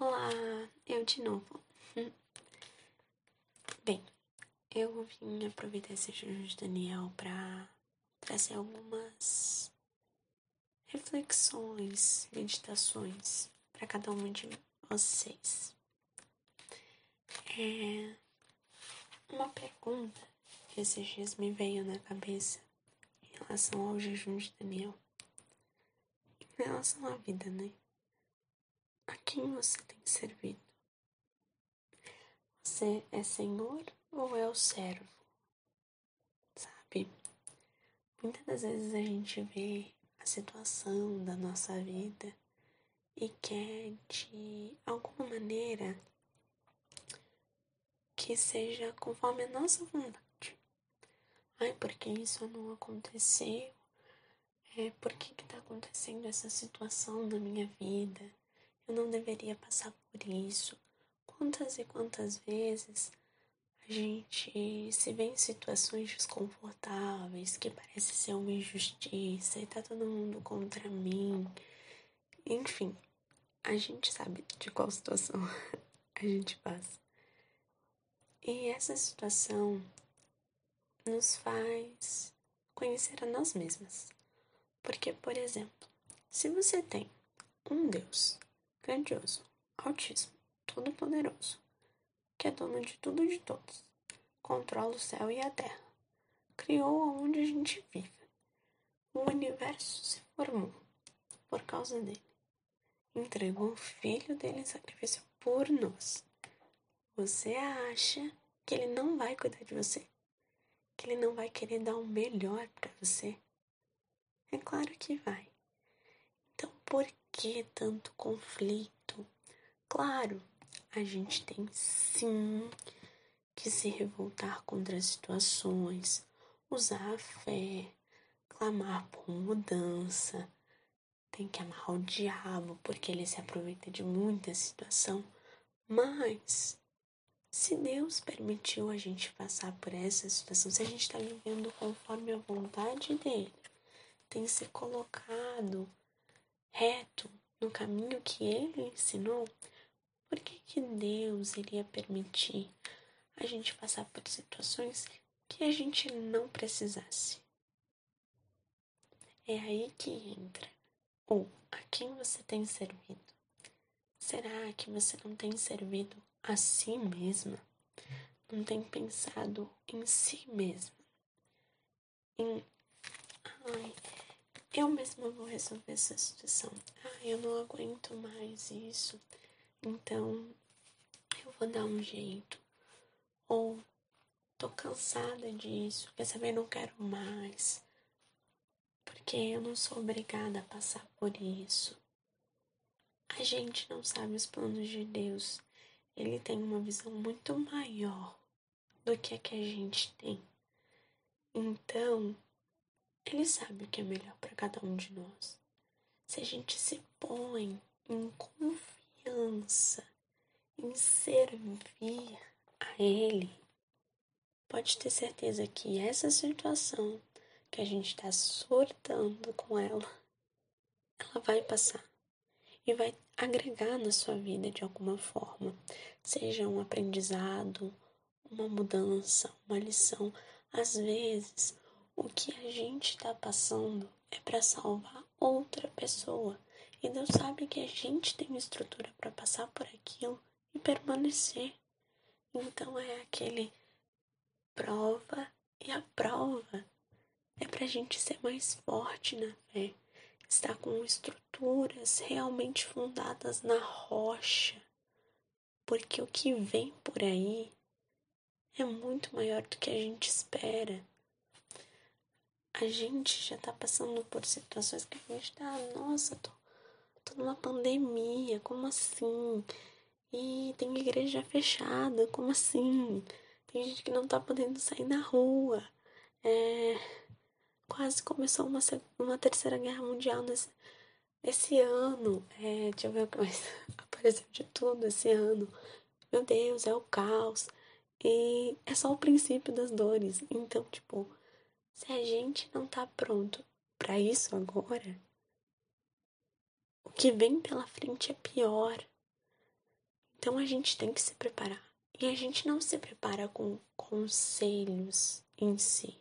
Olá, eu de novo. Bem, eu vim aproveitar esse jejum de Daniel para trazer algumas reflexões, meditações para cada um de vocês. É uma pergunta que esses dias me veio na cabeça em relação ao jejum de Daniel. Em relação à vida, né? A quem você tem servido? Você é senhor ou é o servo? Sabe? Muitas das vezes a gente vê a situação da nossa vida e quer de alguma maneira que seja conforme a nossa vontade. Ai, porque isso não aconteceu? É, por que está acontecendo essa situação na minha vida? Eu não deveria passar por isso. Quantas e quantas vezes a gente se vê em situações desconfortáveis que parece ser uma injustiça e tá todo mundo contra mim. Enfim, a gente sabe de qual situação a gente passa. E essa situação nos faz conhecer a nós mesmas. Porque, por exemplo, se você tem um Deus grandioso, altíssimo, todo-poderoso, que é dono de tudo e de todos, controla o céu e a terra, criou onde a gente vive. O universo se formou por causa dele. Entregou o filho dele em sacrifício por nós. Você acha que ele não vai cuidar de você? Que ele não vai querer dar o melhor para você? É claro que vai. Então, por que tanto conflito? Claro, a gente tem sim que se revoltar contra as situações, usar a fé, clamar por mudança. Tem que amarrar o diabo porque ele se aproveita de muita situação. Mas se Deus permitiu a gente passar por essa situação, se a gente está vivendo conforme a vontade dele, tem se colocado reto no caminho que ele ensinou, por que, que Deus iria permitir a gente passar por situações que a gente não precisasse? É aí que entra. Ou a quem você tem servido? Será que você não tem servido a si mesma? Não tem pensado em si mesma? Em. Ai, eu mesma vou resolver essa situação. Ah, eu não aguento mais isso. Então, eu vou dar um jeito. Ou tô cansada disso, quer saber, não quero mais. Porque eu não sou obrigada a passar por isso. A gente não sabe os planos de Deus. Ele tem uma visão muito maior do que a que a gente tem. Então, ele sabe o que é melhor para cada um de nós. Se a gente se põe em confiança, em servir a Ele, pode ter certeza que essa situação que a gente está surtando com ela, ela vai passar e vai agregar na sua vida de alguma forma, seja um aprendizado, uma mudança, uma lição. Às vezes, o que a gente está passando é para salvar outra pessoa. E Deus sabe que a gente tem estrutura para passar por aquilo e permanecer. Então é aquele prova e a prova é para a gente ser mais forte na fé, estar com estruturas realmente fundadas na rocha, porque o que vem por aí é muito maior do que a gente espera a gente já tá passando por situações que a gente tá, nossa, tô, tô numa pandemia, como assim? E tem igreja fechada, como assim? Tem gente que não tá podendo sair na rua. É, quase começou uma, uma terceira guerra mundial nesse, esse ano. É, deixa eu ver o que mais apareceu de tudo esse ano. Meu Deus, é o caos. E é só o princípio das dores. Então, tipo, se a gente não tá pronto para isso agora, o que vem pela frente é pior. Então a gente tem que se preparar. E a gente não se prepara com conselhos em si.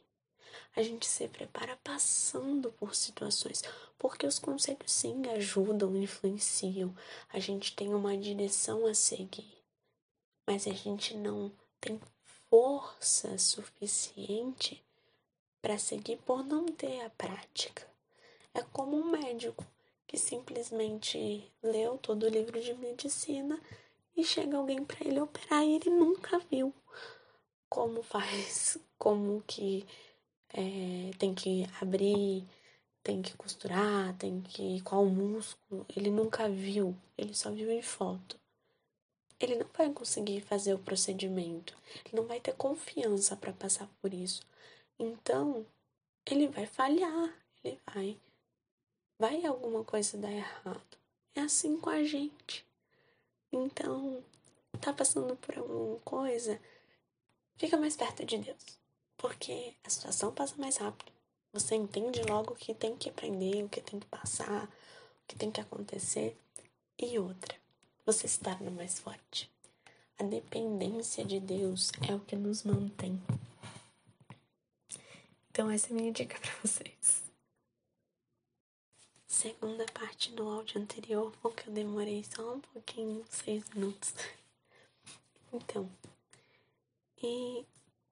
A gente se prepara passando por situações, porque os conselhos sim ajudam, influenciam. A gente tem uma direção a seguir, mas a gente não tem força suficiente para seguir por não ter a prática. É como um médico que simplesmente leu todo o livro de medicina e chega alguém para ele operar e ele nunca viu como faz, como que é, tem que abrir, tem que costurar, tem que qual músculo, ele nunca viu, ele só viu em foto. Ele não vai conseguir fazer o procedimento, ele não vai ter confiança para passar por isso. Então, ele vai falhar, ele vai vai alguma coisa dar errado. É assim com a gente. Então, tá passando por alguma coisa, fica mais perto de Deus. Porque a situação passa mais rápido. Você entende logo o que tem que aprender, o que tem que passar, o que tem que acontecer. E outra, você se torna mais forte. A dependência de Deus é o que nos mantém. Então, essa é a minha dica para vocês segunda parte do áudio anterior, porque eu demorei só um pouquinho, seis minutos. Então, e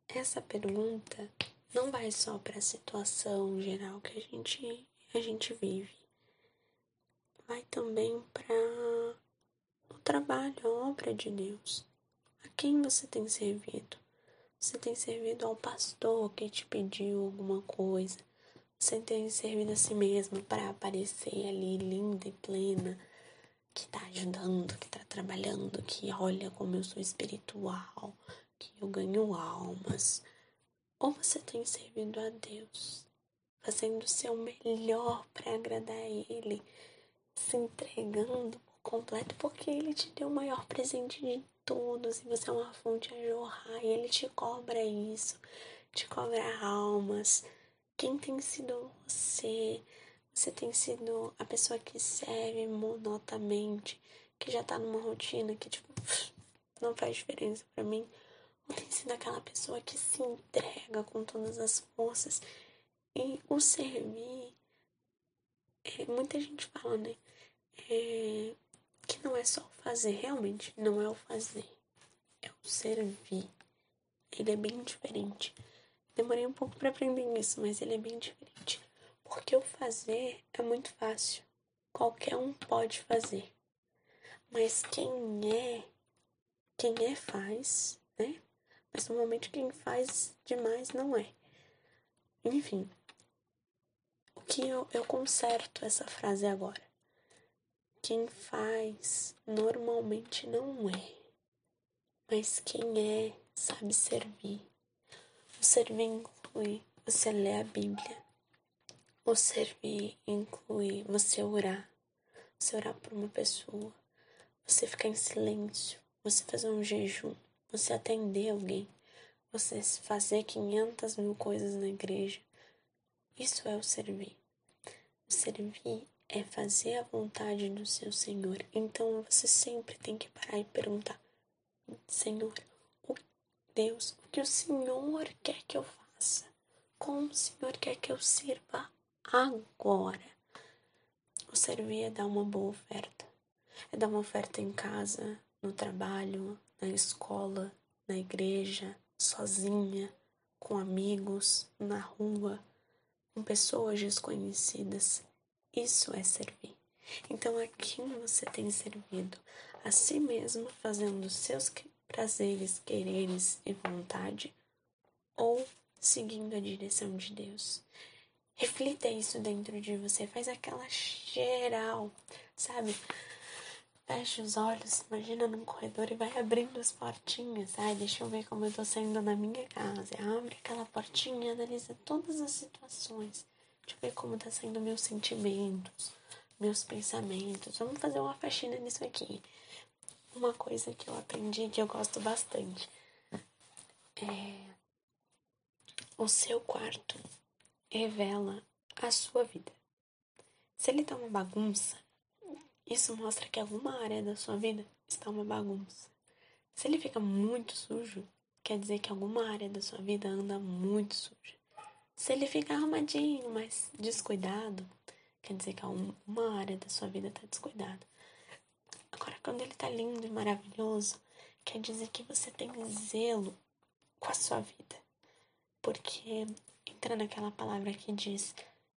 essa pergunta não vai só para a situação geral que a gente, a gente vive, vai também para o trabalho, a obra de Deus. A quem você tem servido? Você tem servido ao pastor que te pediu alguma coisa? Você tem servido a si mesma para aparecer ali linda e plena, que tá ajudando, que tá trabalhando, que olha como eu sou espiritual, que eu ganho almas. Ou você tem servido a Deus, fazendo o seu melhor para agradar a Ele, se entregando por completo, porque Ele te deu o maior presente de todos e você é uma fonte a jorrar e Ele te cobra isso, te cobra almas quem tem sido você? Você tem sido a pessoa que serve monotamente, que já tá numa rotina que, tipo, não faz diferença para mim? Ou tem sido aquela pessoa que se entrega com todas as forças? E o servir, é, muita gente fala, né? É, que não é só o fazer, realmente não é o fazer, é o servir. Ele é bem diferente. Demorei um pouco para aprender isso, mas ele é bem diferente. Porque o fazer é muito fácil. Qualquer um pode fazer. Mas quem é, quem é faz, né? Mas normalmente quem faz demais não é. Enfim, o que eu, eu conserto essa frase agora. Quem faz normalmente não é. Mas quem é sabe servir. O servir inclui você ler a Bíblia. O servir inclui você orar. Você orar por uma pessoa. Você ficar em silêncio. Você fazer um jejum. Você atender alguém. Você fazer 500 mil coisas na igreja. Isso é o servir. O servir é fazer a vontade do seu Senhor. Então você sempre tem que parar e perguntar: Senhor, Deus, o que o Senhor quer que eu faça? Como o Senhor quer que eu sirva agora? O servir é dar uma boa oferta. É dar uma oferta em casa, no trabalho, na escola, na igreja, sozinha, com amigos, na rua, com pessoas desconhecidas. Isso é servir. Então, a quem você tem servido? A si mesmo, fazendo seus prazeres, quereres e vontade, ou seguindo a direção de Deus. Reflita isso dentro de você, faz aquela geral, sabe? Fecha os olhos, imagina num corredor e vai abrindo as portinhas. Ai, deixa eu ver como eu tô saindo na minha casa. Abre aquela portinha, analisa todas as situações. Deixa eu ver como tá saindo meus sentimentos, meus pensamentos. Vamos fazer uma faxina nisso aqui uma coisa que eu aprendi que eu gosto bastante. É, o seu quarto revela a sua vida. Se ele tá uma bagunça, isso mostra que alguma área da sua vida está uma bagunça. Se ele fica muito sujo, quer dizer que alguma área da sua vida anda muito suja. Se ele fica arrumadinho, mas descuidado, quer dizer que uma área da sua vida está descuidada. Agora, quando ele está lindo e maravilhoso, quer dizer que você tem zelo com a sua vida. Porque entra naquela palavra que diz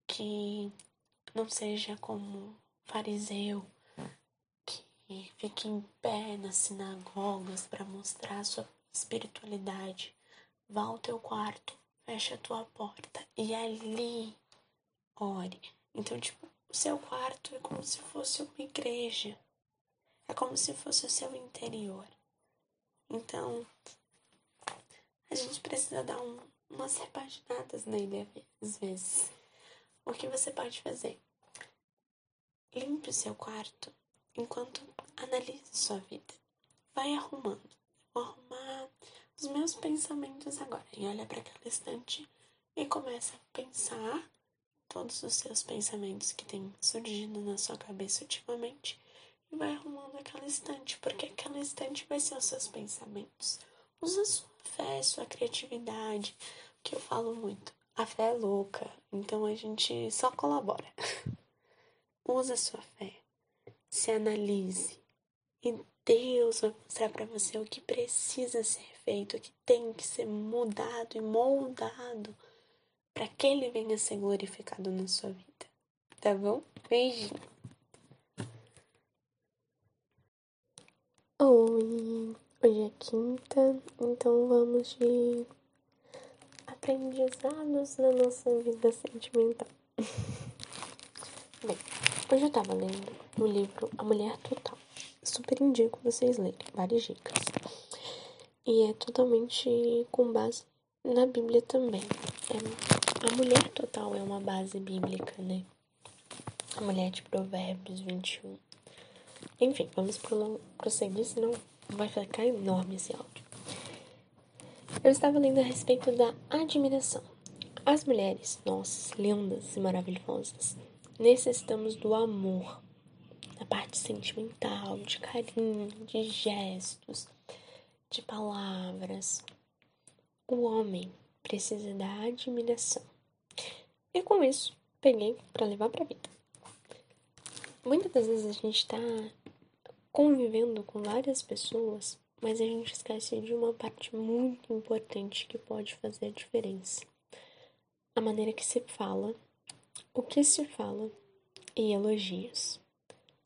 que não seja como fariseu que fica em pé nas sinagogas para mostrar sua espiritualidade. Vá ao teu quarto, fecha a tua porta e ali ore. Então, tipo, o seu quarto é como se fosse uma igreja. É como se fosse o seu interior. Então, a gente precisa dar um, umas repaginadas nele às vezes. O que você pode fazer? Limpe o seu quarto enquanto analise sua vida. Vai arrumando. Vou arrumar os meus pensamentos agora. E olha para aquela estante e começa a pensar todos os seus pensamentos que têm surgido na sua cabeça ultimamente. E vai arrumando aquela estante, porque aquela estante vai ser os seus pensamentos. Usa sua fé, sua criatividade, que eu falo muito. A fé é louca, então a gente só colabora. Usa sua fé se analise e Deus vai mostrar para você o que precisa ser feito, o que tem que ser mudado e moldado para que ele venha ser glorificado na sua vida. Tá bom? Beijinho. Oi, hoje é quinta, então vamos de aprendizados na nossa vida sentimental. Bem, Hoje eu tava lendo o livro A Mulher Total. Super indico vocês lerem, várias dicas. E é totalmente com base na Bíblia também. É, a Mulher Total é uma base bíblica, né? A Mulher de Provérbios 21. Enfim, vamos prosseguir, senão vai ficar enorme esse áudio. Eu estava lendo a respeito da admiração. As mulheres, nossas, lindas e maravilhosas, necessitamos do amor, da parte sentimental, de carinho, de gestos, de palavras. O homem precisa da admiração. E com isso, peguei para levar para a vida. Muitas das vezes a gente está convivendo com várias pessoas, mas a gente esquece de uma parte muito importante que pode fazer a diferença. A maneira que se fala o que se fala e elogios.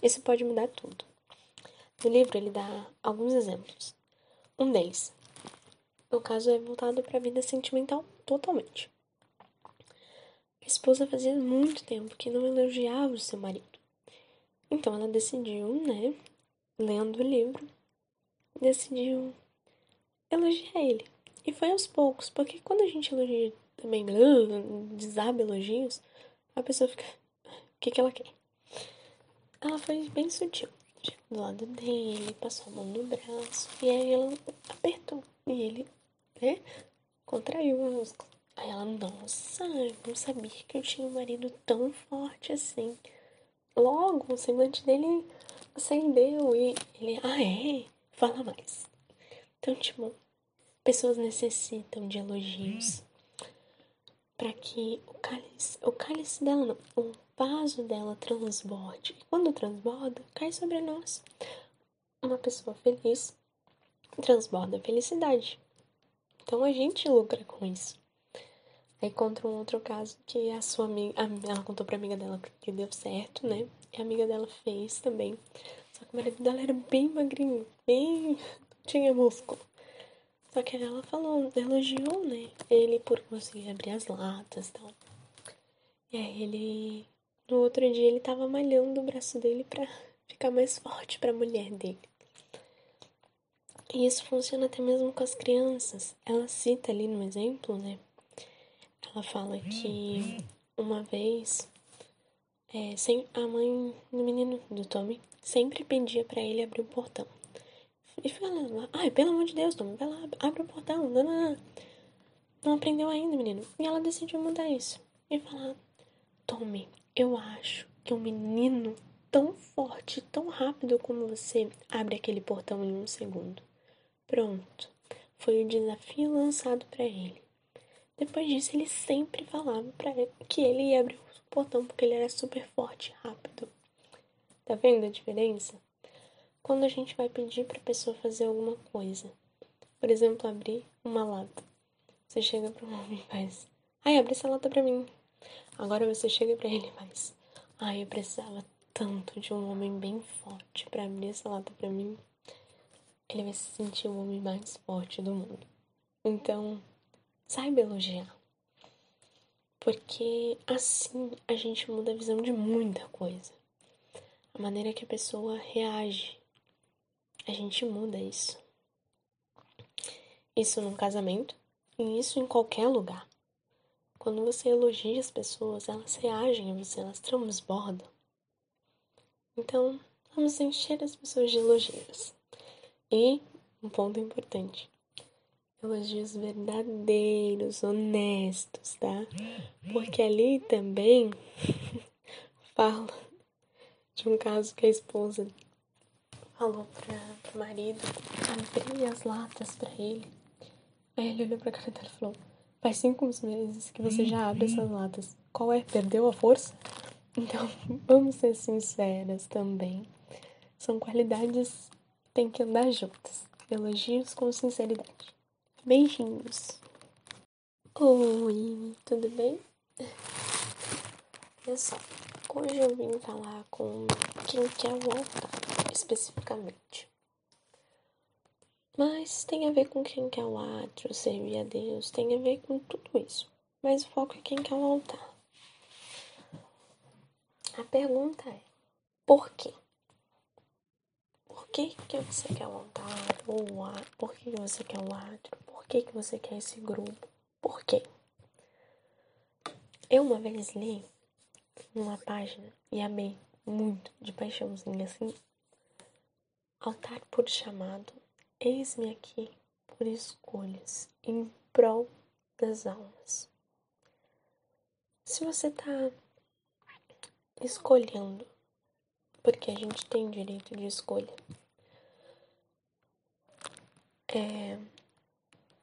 Isso pode mudar tudo. No livro ele dá alguns exemplos. Um deles, o caso é voltado para a vida sentimental totalmente. A esposa fazia muito tempo que não elogiava o seu marido. Então ela decidiu, né, lendo o livro, decidiu elogiar ele. E foi aos poucos, porque quando a gente elogia também desaba elogios, a pessoa fica. O que, que ela quer? Ela foi bem sutil. Chegou do lado dele, passou a mão no braço. E aí ela apertou. E ele, né? Contraiu o músculo. Aí ela, nossa, eu não sabia que eu tinha um marido tão forte assim. Logo, o semblante dele acendeu e ele, ah, é? Fala mais. Então, tipo, pessoas necessitam de elogios para que o cálice, o cálice dela não, o vaso dela transborde. E quando transborda, cai sobre nós. Uma pessoa feliz transborda felicidade. Então a gente lucra com isso. Aí conta um outro caso que a sua amiga, ela contou pra amiga dela que deu certo, né? E a amiga dela fez também. Só que o marido dela era bem magrinho, bem. tinha músculo. Só que ela falou, elogiou, né? Ele por conseguir abrir as latas e tal. Aí ele. No outro dia ele tava malhando o braço dele pra ficar mais forte pra mulher dele. E isso funciona até mesmo com as crianças. Ela cita ali no exemplo, né? Ela fala que uma vez é, sem, a mãe do menino do Tommy sempre pedia para ele abrir o portão. E fala, ai, pelo amor de Deus, Tom, vai lá, abre o portão, não, não, não. Não aprendeu ainda, menino. E ela decidiu mudar isso. E falar, Tommy, eu acho que um menino tão forte, tão rápido como você abre aquele portão em um segundo. Pronto. Foi o desafio lançado para ele. Depois disso, ele sempre falava para que ele ia abrir o portão porque ele era super forte, rápido. Tá vendo a diferença? Quando a gente vai pedir para a pessoa fazer alguma coisa, por exemplo, abrir uma lata, você chega para um homem e faz: "Ai, abre essa lata para mim". Agora você chega para ele e faz: "Ai, eu precisava tanto de um homem bem forte para abrir essa lata para mim". Ele vai se sentir o homem mais forte do mundo. Então, saiba elogiar. Porque assim a gente muda a visão de muita coisa. A maneira que a pessoa reage. A gente muda isso. Isso num casamento e isso em qualquer lugar. Quando você elogia as pessoas, elas reagem a você, elas transbordam. Então, vamos encher as pessoas de elogios. E um ponto importante: elogios verdadeiros, honestos, tá? Porque ali também fala de um caso que a esposa falou para o marido abrir as latas para ele. Aí ele olhou pra cara dela e falou: Faz cinco meses que você já abre essas latas. Qual é? Perdeu a força? Então, vamos ser sinceras também. São qualidades que tem que andar juntas. Elogios com sinceridade. Beijinhos. Oi, tudo bem? Olha só, hoje eu vim falar com quem quer voltar, especificamente. Mas tem a ver com quem quer o átrio, servir a Deus, tem a ver com tudo isso. Mas o foco é quem quer voltar. A pergunta é, por quê? Por que, que você quer voltar? Ou por que, você quer o átrio? que, que você quer esse grupo? Por quê? Eu uma vez li numa página e amei muito de paixãozinha assim. Altar por chamado, eis-me aqui por escolhas, em prol das almas. Se você tá escolhendo, porque a gente tem direito de escolha, é,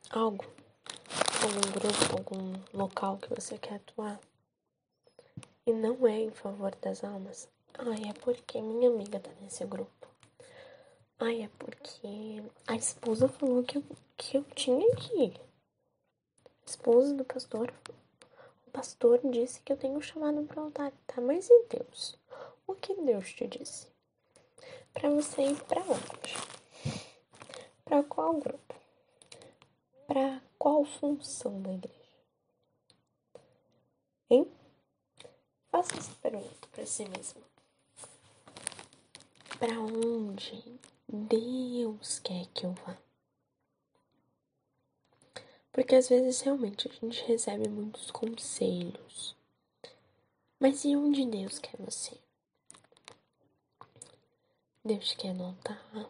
algo, algum grupo, algum local que você quer atuar e não é em favor das almas, ai, é porque minha amiga tá nesse grupo. Ai, é porque a esposa falou que eu, que eu tinha que ir. A esposa do pastor, o pastor disse que eu tenho chamado para altar, tá? Mas e Deus? O que Deus te disse? Para você ir para onde? Para qual grupo? para qual função da igreja? Hein? Faça essa pergunta para si mesmo. Para onde Deus quer que eu vá? Porque às vezes realmente a gente recebe muitos conselhos. Mas e onde Deus quer você? Deus quer no altar.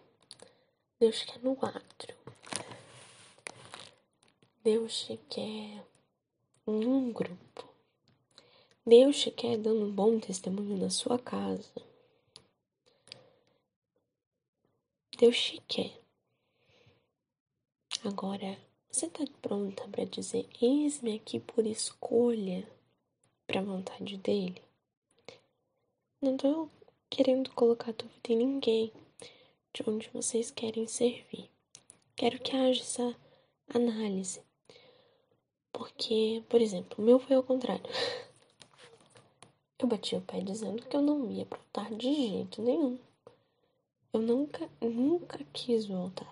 Deus quer no átrio. Deus te quer em um grupo. Deus te quer dando um bom testemunho na sua casa. Deus te quer. Agora, você está pronta para dizer: Eis-me aqui por escolha para a vontade dele? Não estou querendo colocar dúvida em ninguém de onde vocês querem servir. Quero que haja essa análise. Porque, por exemplo, o meu foi ao contrário. Eu bati o pé dizendo que eu não ia voltar de jeito nenhum. Eu nunca, nunca quis voltar.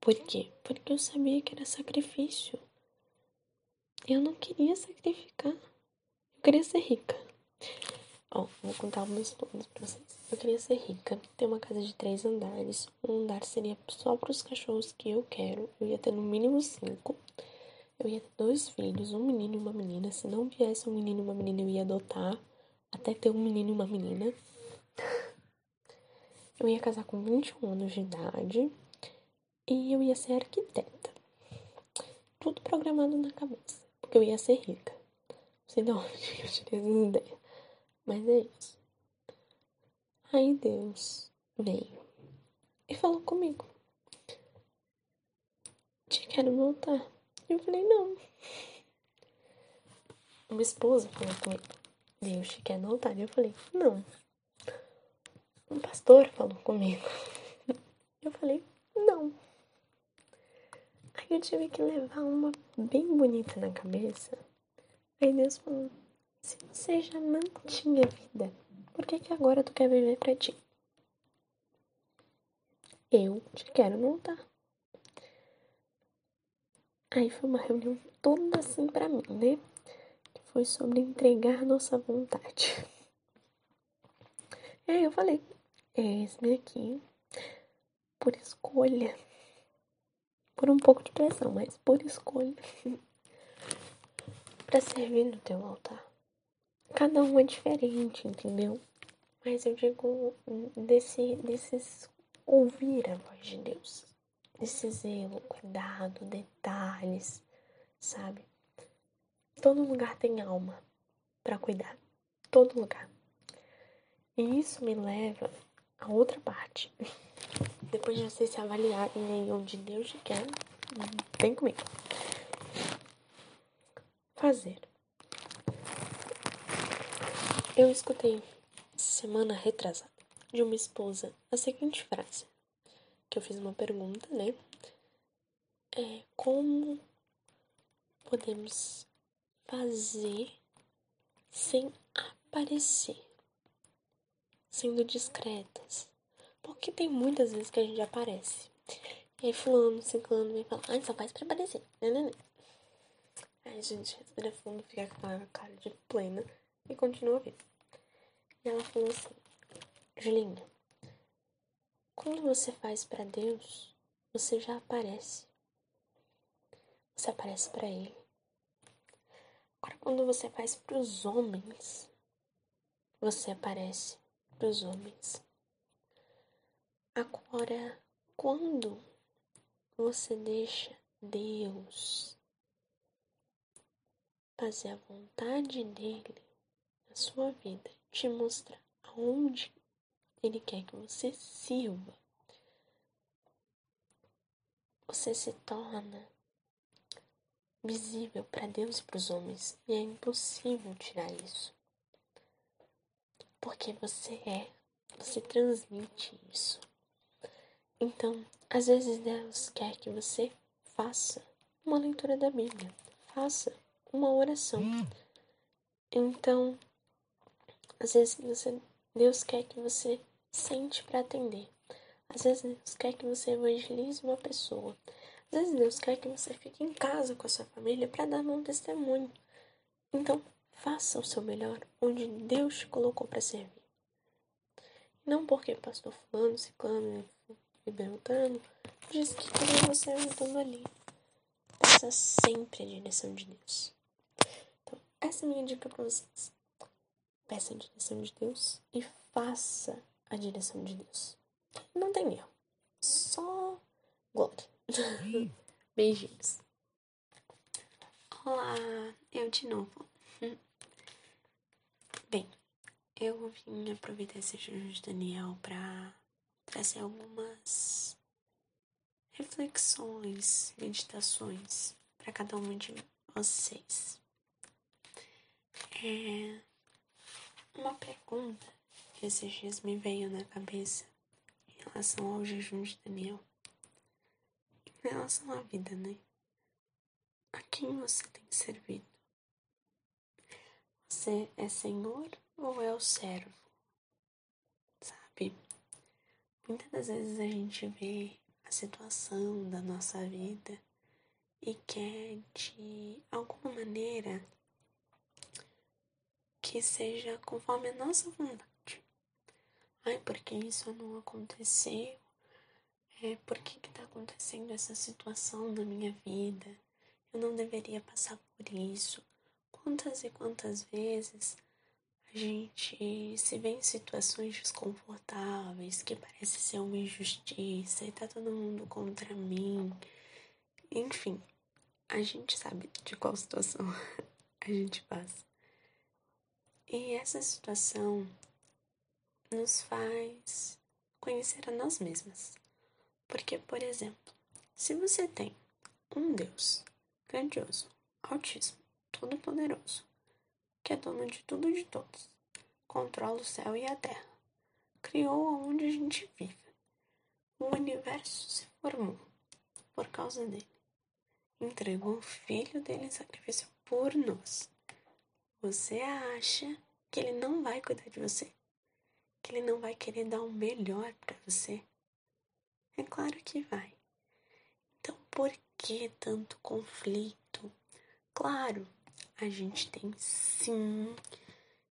Por quê? Porque eu sabia que era sacrifício. Eu não queria sacrificar. Eu queria ser rica. Ó, vou contar meus planos pra vocês. Eu queria ser rica, ter uma casa de três andares. Um andar seria só para os cachorros que eu quero. Eu ia ter no mínimo cinco. Eu ia ter dois filhos, um menino e uma menina. Se não viesse um menino e uma menina, eu ia adotar até ter um menino e uma menina. Eu ia casar com 21 anos de idade e eu ia ser arquiteta. Tudo programado na cabeça, porque eu ia ser rica. Não sei de onde eu tirei essa ideia. Mas é isso. Aí Deus veio e falou comigo. Te quero voltar. Eu falei, não. Uma esposa falou comigo. Deus te quer voltar. Eu falei, não. Um pastor falou comigo. Eu falei, não. Aí eu tive que levar uma bem bonita na cabeça. Aí Deus falou: se você já não tinha vida, por que, que agora tu quer viver pra ti? Eu te quero voltar. Aí foi uma reunião toda assim pra mim, né? Que foi sobre entregar nossa vontade. E aí eu falei, eis-me aqui, por escolha. Por um pouco de pressão, mas por escolha. para servir no teu altar. Cada um é diferente, entendeu? Mas eu digo desse, desses ouvir a voz de Deus. Desse zelo, cuidado, detalhes, sabe? Todo lugar tem alma para cuidar. Todo lugar. E isso me leva a outra parte. Depois de vocês se avaliarem aí onde Deus quer, vem comigo. Fazer. Eu escutei semana retrasada de uma esposa a seguinte frase, que eu fiz uma pergunta, né? É como podemos fazer sem aparecer, sendo discretas, porque tem muitas vezes que a gente aparece. E aí fulano, ciclano vem falar, ah, só faz pra aparecer. Né, né, né. Aí gente respira fundo, fica com a cara de plena e continua a. E ela falou assim, Julinha, quando você faz para Deus, você já aparece. Você aparece para Ele. Agora, quando você faz para os homens, você aparece para os homens. Agora, quando você deixa Deus fazer a vontade dele na sua vida, te mostrar aonde ele quer que você sirva, você se torna visível para Deus e para os homens, e é impossível tirar isso. Porque você é, você transmite isso. Então, às vezes Deus quer que você faça uma leitura da Bíblia, faça uma oração. Então, às vezes você, Deus quer que você sente para atender. Às vezes Deus quer que você evangelize uma pessoa. Às vezes Deus quer que você fique em casa com a sua família para dar um testemunho. Então, faça o seu melhor onde Deus te colocou para servir. Não porque pastor fulano, ciclano, e Beltrano diz que queria você ajudando ali. Peça sempre a direção de Deus. Então, essa é a minha dica para vocês. Peça a direção de Deus e faça a direção de Deus. Não tem erro. Só glória. Beijinhos. Olá, eu de novo. Bem, eu vim aproveitar esse jejum de Daniel para trazer algumas reflexões, meditações para cada um de vocês. É uma pergunta que esses dias me veio na cabeça em relação ao jejum de Daniel. Em relação à vida, né? A quem você tem servido? Você é senhor ou é o servo? Sabe? Muitas das vezes a gente vê a situação da nossa vida e quer de alguma maneira que seja conforme a nossa vontade. Ai, porque isso não aconteceu? É, por que está acontecendo essa situação na minha vida? Eu não deveria passar por isso. Quantas e quantas vezes a gente se vê em situações desconfortáveis que parece ser uma injustiça e tá todo mundo contra mim. Enfim, a gente sabe de qual situação a gente passa. E essa situação nos faz conhecer a nós mesmas. Porque, por exemplo, se você tem um Deus grandioso, altíssimo, todo-poderoso, que é dono de tudo e de todos, controla o céu e a terra, criou onde a gente vive, o universo se formou por causa dele, entregou o filho dele em sacrifício por nós. Você acha que ele não vai cuidar de você? Que ele não vai querer dar o melhor para você? É claro que vai. Então, por que tanto conflito? Claro, a gente tem sim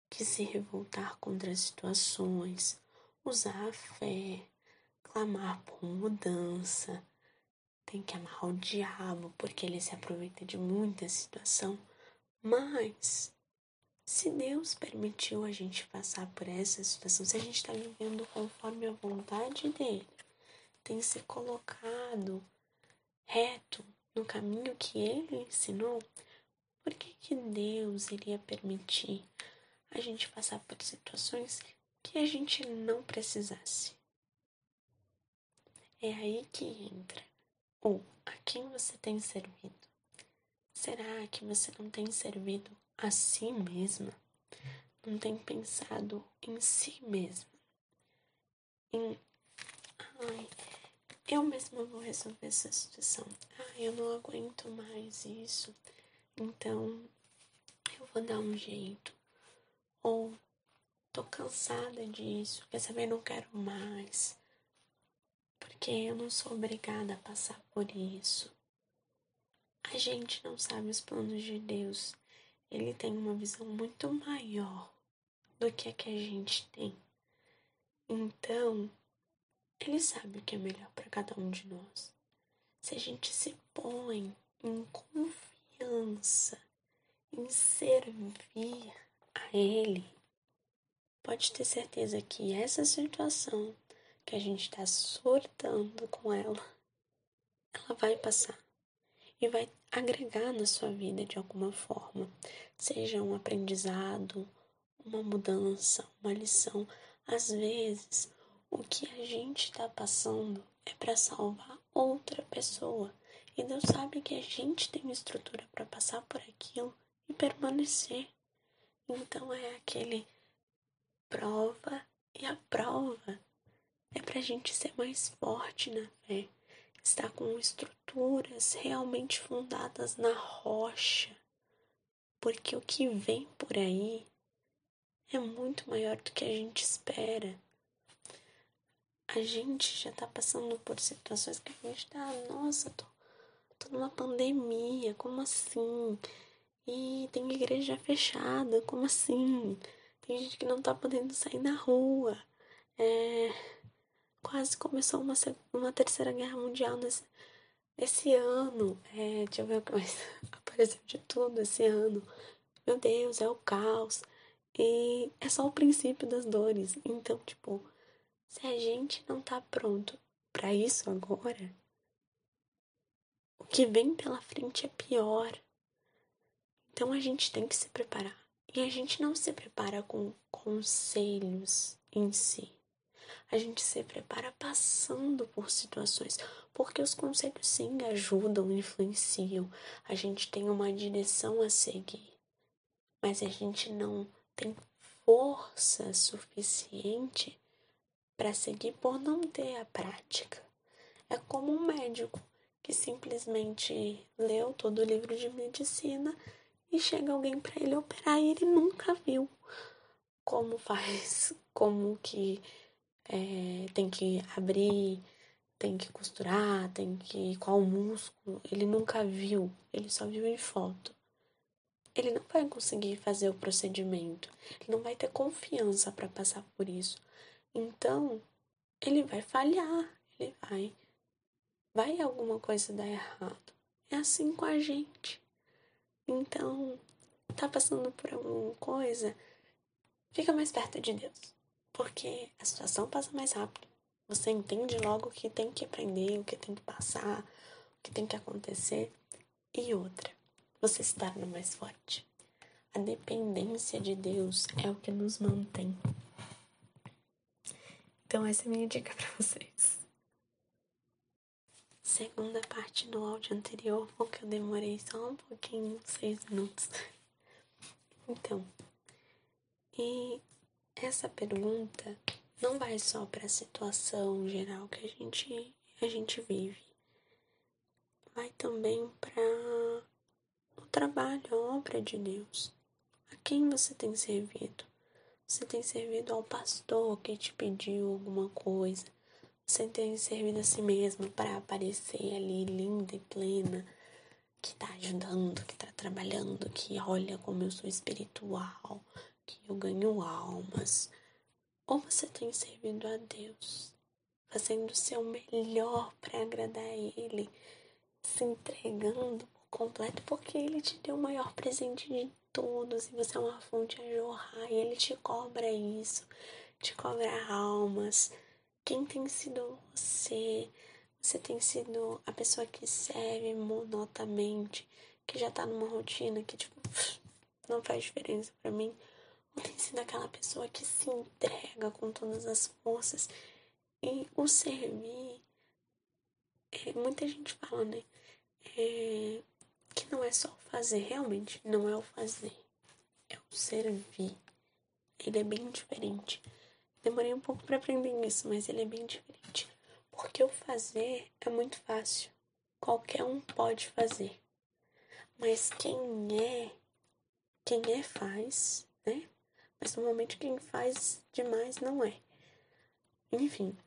que se revoltar contra as situações, usar a fé, clamar por mudança. Tem que amarrar o diabo porque ele se aproveita de muita situação. Mas se Deus permitiu a gente passar por essa situação, se a gente está vivendo conforme a vontade dele, tem se colocado reto no caminho que ele ensinou, por que, que Deus iria permitir a gente passar por situações que a gente não precisasse? É aí que entra. Ou a quem você tem servido? Será que você não tem servido a si mesma? Não tem pensado em si mesma? Em. Ai, eu mesma vou resolver essa situação. Ah, eu não aguento mais isso. Então, eu vou dar um jeito. Ou tô cansada disso, quer saber, não quero mais. Porque eu não sou obrigada a passar por isso. A gente não sabe os planos de Deus. Ele tem uma visão muito maior do que a que a gente tem. Então, ele sabe o que é melhor para cada um de nós. Se a gente se põe em confiança, em servir a Ele, pode ter certeza que essa situação que a gente está surtando com ela, ela vai passar e vai agregar na sua vida de alguma forma, seja um aprendizado, uma mudança, uma lição. Às vezes, o que a gente está passando é para salvar outra pessoa. E Deus sabe que a gente tem estrutura para passar por aquilo e permanecer. Então é aquele prova e a prova. É para a gente ser mais forte na fé, estar com estruturas realmente fundadas na rocha, porque o que vem por aí é muito maior do que a gente espera. A gente já tá passando por situações que a gente tá, nossa, tô, tô numa pandemia, como assim? E tem igreja fechada, como assim? Tem gente que não tá podendo sair na rua. É, quase começou uma, uma terceira guerra mundial nesse, esse ano. É, deixa eu ver o que mais apareceu de tudo esse ano. Meu Deus, é o caos. E é só o princípio das dores. Então, tipo, se a gente não tá pronto para isso agora, o que vem pela frente é pior. Então a gente tem que se preparar. E a gente não se prepara com conselhos em si. A gente se prepara passando por situações, porque os conselhos sim ajudam, influenciam. A gente tem uma direção a seguir, mas a gente não tem força suficiente para seguir por não ter a prática. É como um médico que simplesmente leu todo o livro de medicina e chega alguém para ele operar e ele nunca viu como faz, como que é, tem que abrir, tem que costurar, tem que qual músculo, ele nunca viu, ele só viu em foto. Ele não vai conseguir fazer o procedimento, ele não vai ter confiança para passar por isso. Então, ele vai falhar, ele vai vai alguma coisa dar errado. É assim com a gente. Então, tá passando por alguma coisa, fica mais perto de Deus, porque a situação passa mais rápido. Você entende logo o que tem que aprender, o que tem que passar, o que tem que acontecer. E outra, você se torna mais forte. A dependência de Deus é o que nos mantém. Então, essa é a minha dica para vocês. Segunda parte do áudio anterior, porque eu demorei só um pouquinho, seis minutos. Então, e essa pergunta não vai só para a situação geral que a gente, a gente vive, vai também para o trabalho, a obra de Deus. A quem você tem servido? Você tem servido ao pastor que te pediu alguma coisa? Tem servido a si mesmo para aparecer ali linda e plena? que tá ajudando, que tá trabalhando, que olha como eu sou espiritual, que eu ganho almas. Ou você tem servido a Deus, fazendo o seu melhor para agradar a Ele, se entregando por completo, porque Ele te deu o maior presente de todos e você é uma fonte a jorrar e Ele te cobra isso, te cobra almas. Quem tem sido você? Você tem sido a pessoa que serve monotamente, que já tá numa rotina que, tipo, não faz diferença para mim? Ou tem sido aquela pessoa que se entrega com todas as forças? E o servir, é, muita gente fala, né? É, que não é só o fazer, realmente não é o fazer, é o servir. Ele é bem diferente. Demorei um pouco para aprender isso, mas ele é bem diferente. Porque o fazer é muito fácil. Qualquer um pode fazer. Mas quem é, quem é faz, né? Mas normalmente quem faz demais não é. Enfim,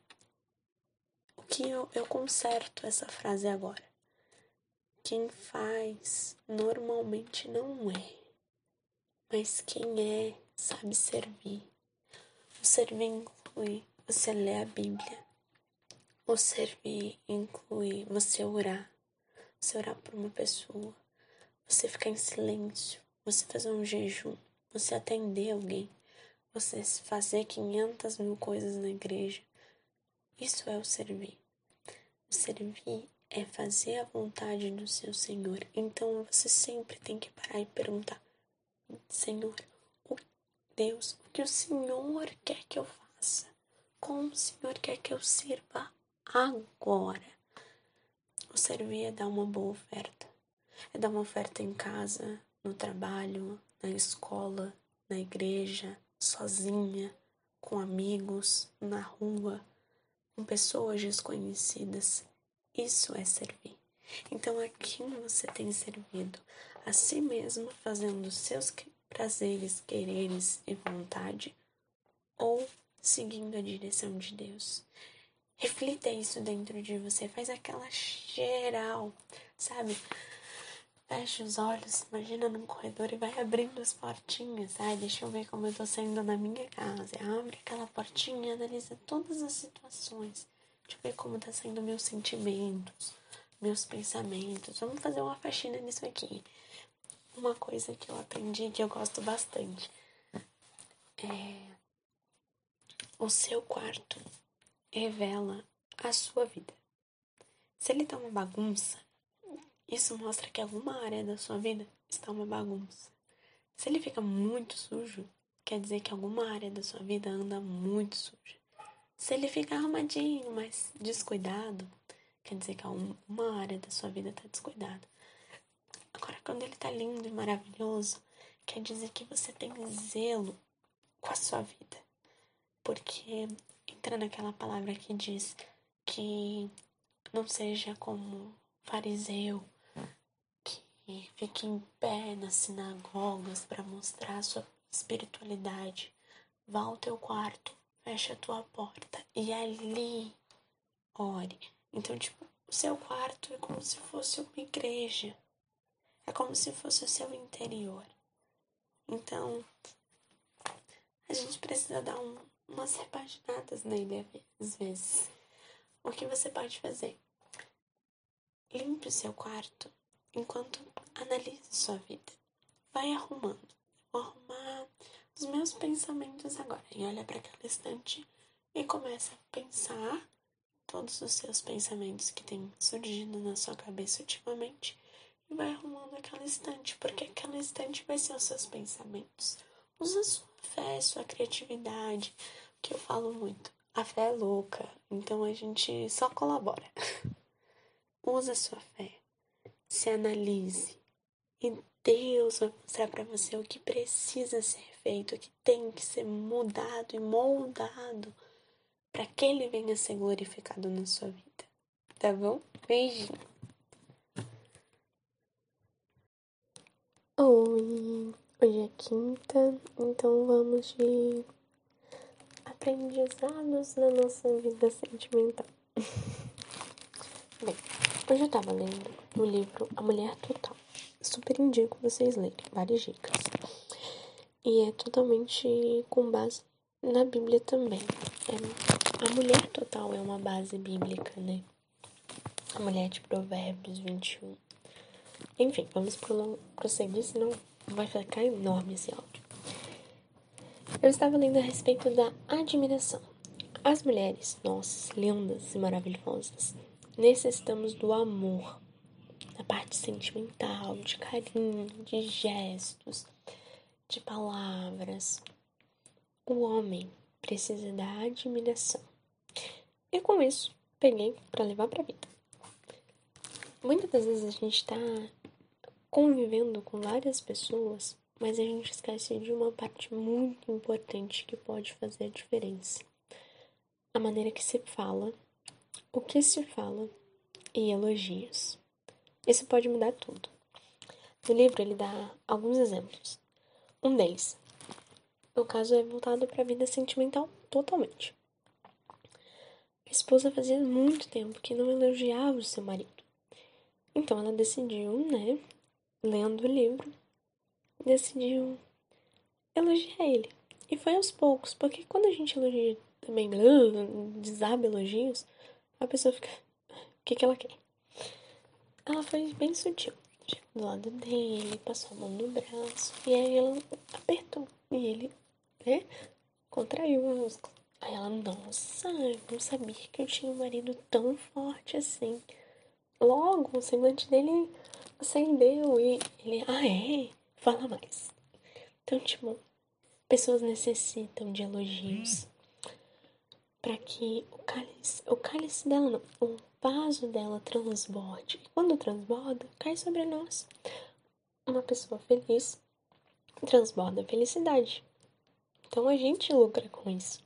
o que eu, eu conserto essa frase agora. Quem faz normalmente não é. Mas quem é sabe servir. O servir inclui você ler a Bíblia, o servir inclui você orar, você orar por uma pessoa, você ficar em silêncio, você fazer um jejum, você atender alguém, você fazer 500 mil coisas na igreja. Isso é o servir. O servir é fazer a vontade do seu Senhor. Então você sempre tem que parar e perguntar: Senhor, Deus, o que o Senhor quer que eu faça? Como o Senhor quer que eu sirva agora. O servir é dar uma boa oferta. É dar uma oferta em casa, no trabalho, na escola, na igreja, sozinha, com amigos, na rua, com pessoas desconhecidas. Isso é servir. Então, a quem você tem servido? A si mesmo, fazendo seus prazeres, quereres e vontade, ou seguindo a direção de Deus? Reflita isso dentro de você, faz aquela geral, sabe? Fecha os olhos, imagina num corredor e vai abrindo as portinhas. Ai, deixa eu ver como eu tô saindo na minha casa. Abre aquela portinha, analisa todas as situações. Deixa eu ver como tá saindo meus sentimentos, meus pensamentos. Vamos fazer uma faxina nisso aqui. Uma coisa que eu aprendi que eu gosto bastante é o seu quarto revela a sua vida. Se ele está uma bagunça, isso mostra que alguma área da sua vida está uma bagunça. Se ele fica muito sujo, quer dizer que alguma área da sua vida anda muito suja. Se ele fica arrumadinho, mas descuidado, quer dizer que uma área da sua vida está descuidada. Agora, quando ele está lindo e maravilhoso, quer dizer que você tem zelo com a sua vida. Porque entra naquela palavra que diz que não seja como fariseu que fique em pé nas sinagogas para mostrar sua espiritualidade. Vá ao teu quarto, fecha a tua porta e ali ore. Então, tipo, o seu quarto é como se fosse uma igreja. É como se fosse o seu interior. Então, a gente precisa dar um, umas repaginadas nele às vezes. O que você pode fazer? Limpe o seu quarto enquanto analise sua vida. Vai arrumando. Vou arrumar os meus pensamentos agora. E olha para aquela estante e começa a pensar todos os seus pensamentos que têm surgido na sua cabeça ultimamente. Vai arrumando aquela estante, porque aquela estante vai ser os seus pensamentos. Usa sua fé, sua criatividade, que eu falo muito. A fé é louca, então a gente só colabora. Usa sua fé, se analise e Deus vai mostrar para você o que precisa ser feito, o que tem que ser mudado e moldado para que ele venha ser glorificado na sua vida. Tá bom? Beijinho. Oi, hoje é quinta, então vamos de aprendizados na nossa vida sentimental. Bem, hoje eu tava lendo o livro A Mulher Total. Super indico vocês lerem, várias dicas. E é totalmente com base na Bíblia também. É, a mulher total é uma base bíblica, né? A mulher de Provérbios 21. Enfim, vamos prosseguir, senão vai ficar enorme esse áudio. Eu estava lendo a respeito da admiração. As mulheres, nós, lindas e maravilhosas, necessitamos do amor, da parte sentimental, de carinho, de gestos, de palavras. O homem precisa da admiração. E com isso, peguei para levar para a vida. Muitas das vezes a gente está convivendo com várias pessoas, mas a gente esquece de uma parte muito importante que pode fazer a diferença. A maneira que se fala, o que se fala e elogios. Isso pode mudar tudo. No livro ele dá alguns exemplos. Um deles, no caso, é voltado para a vida sentimental totalmente. A esposa fazia muito tempo que não elogiava o seu marido. Então ela decidiu, né, lendo o livro, decidiu elogiar ele. E foi aos poucos, porque quando a gente elogia também, desaba elogios, a pessoa fica, o que, que ela quer? Ela foi bem sutil. Chegou do lado dele, passou a mão no braço, e aí ela apertou. E ele, né, contraiu o músculo. Aí ela, nossa, eu não sabia que eu tinha um marido tão forte assim. Logo, o semblante dele acendeu e ele, ah é? Fala mais. Então, tipo, pessoas necessitam de elogios para que o cálice, o cálice dela não, o vaso dela transborde. E quando transborda, cai sobre nós. Uma pessoa feliz transborda felicidade. Então a gente lucra com isso.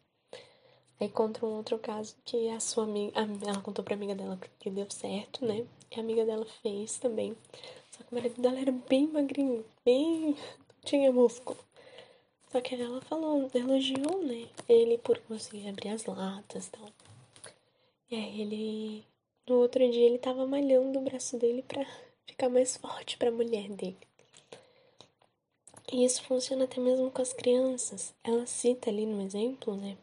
Aí conta um outro caso que a sua amiga, ela contou pra amiga dela que deu certo, né? E a amiga dela fez também. Só que o marido dela era bem magrinho, bem. tinha músculo. Só que ela falou, elogiou, né? Ele por conseguir abrir as latas e tal. E aí ele. No outro dia ele tava malhando o braço dele pra ficar mais forte pra mulher dele. E isso funciona até mesmo com as crianças. Ela cita ali no exemplo, né?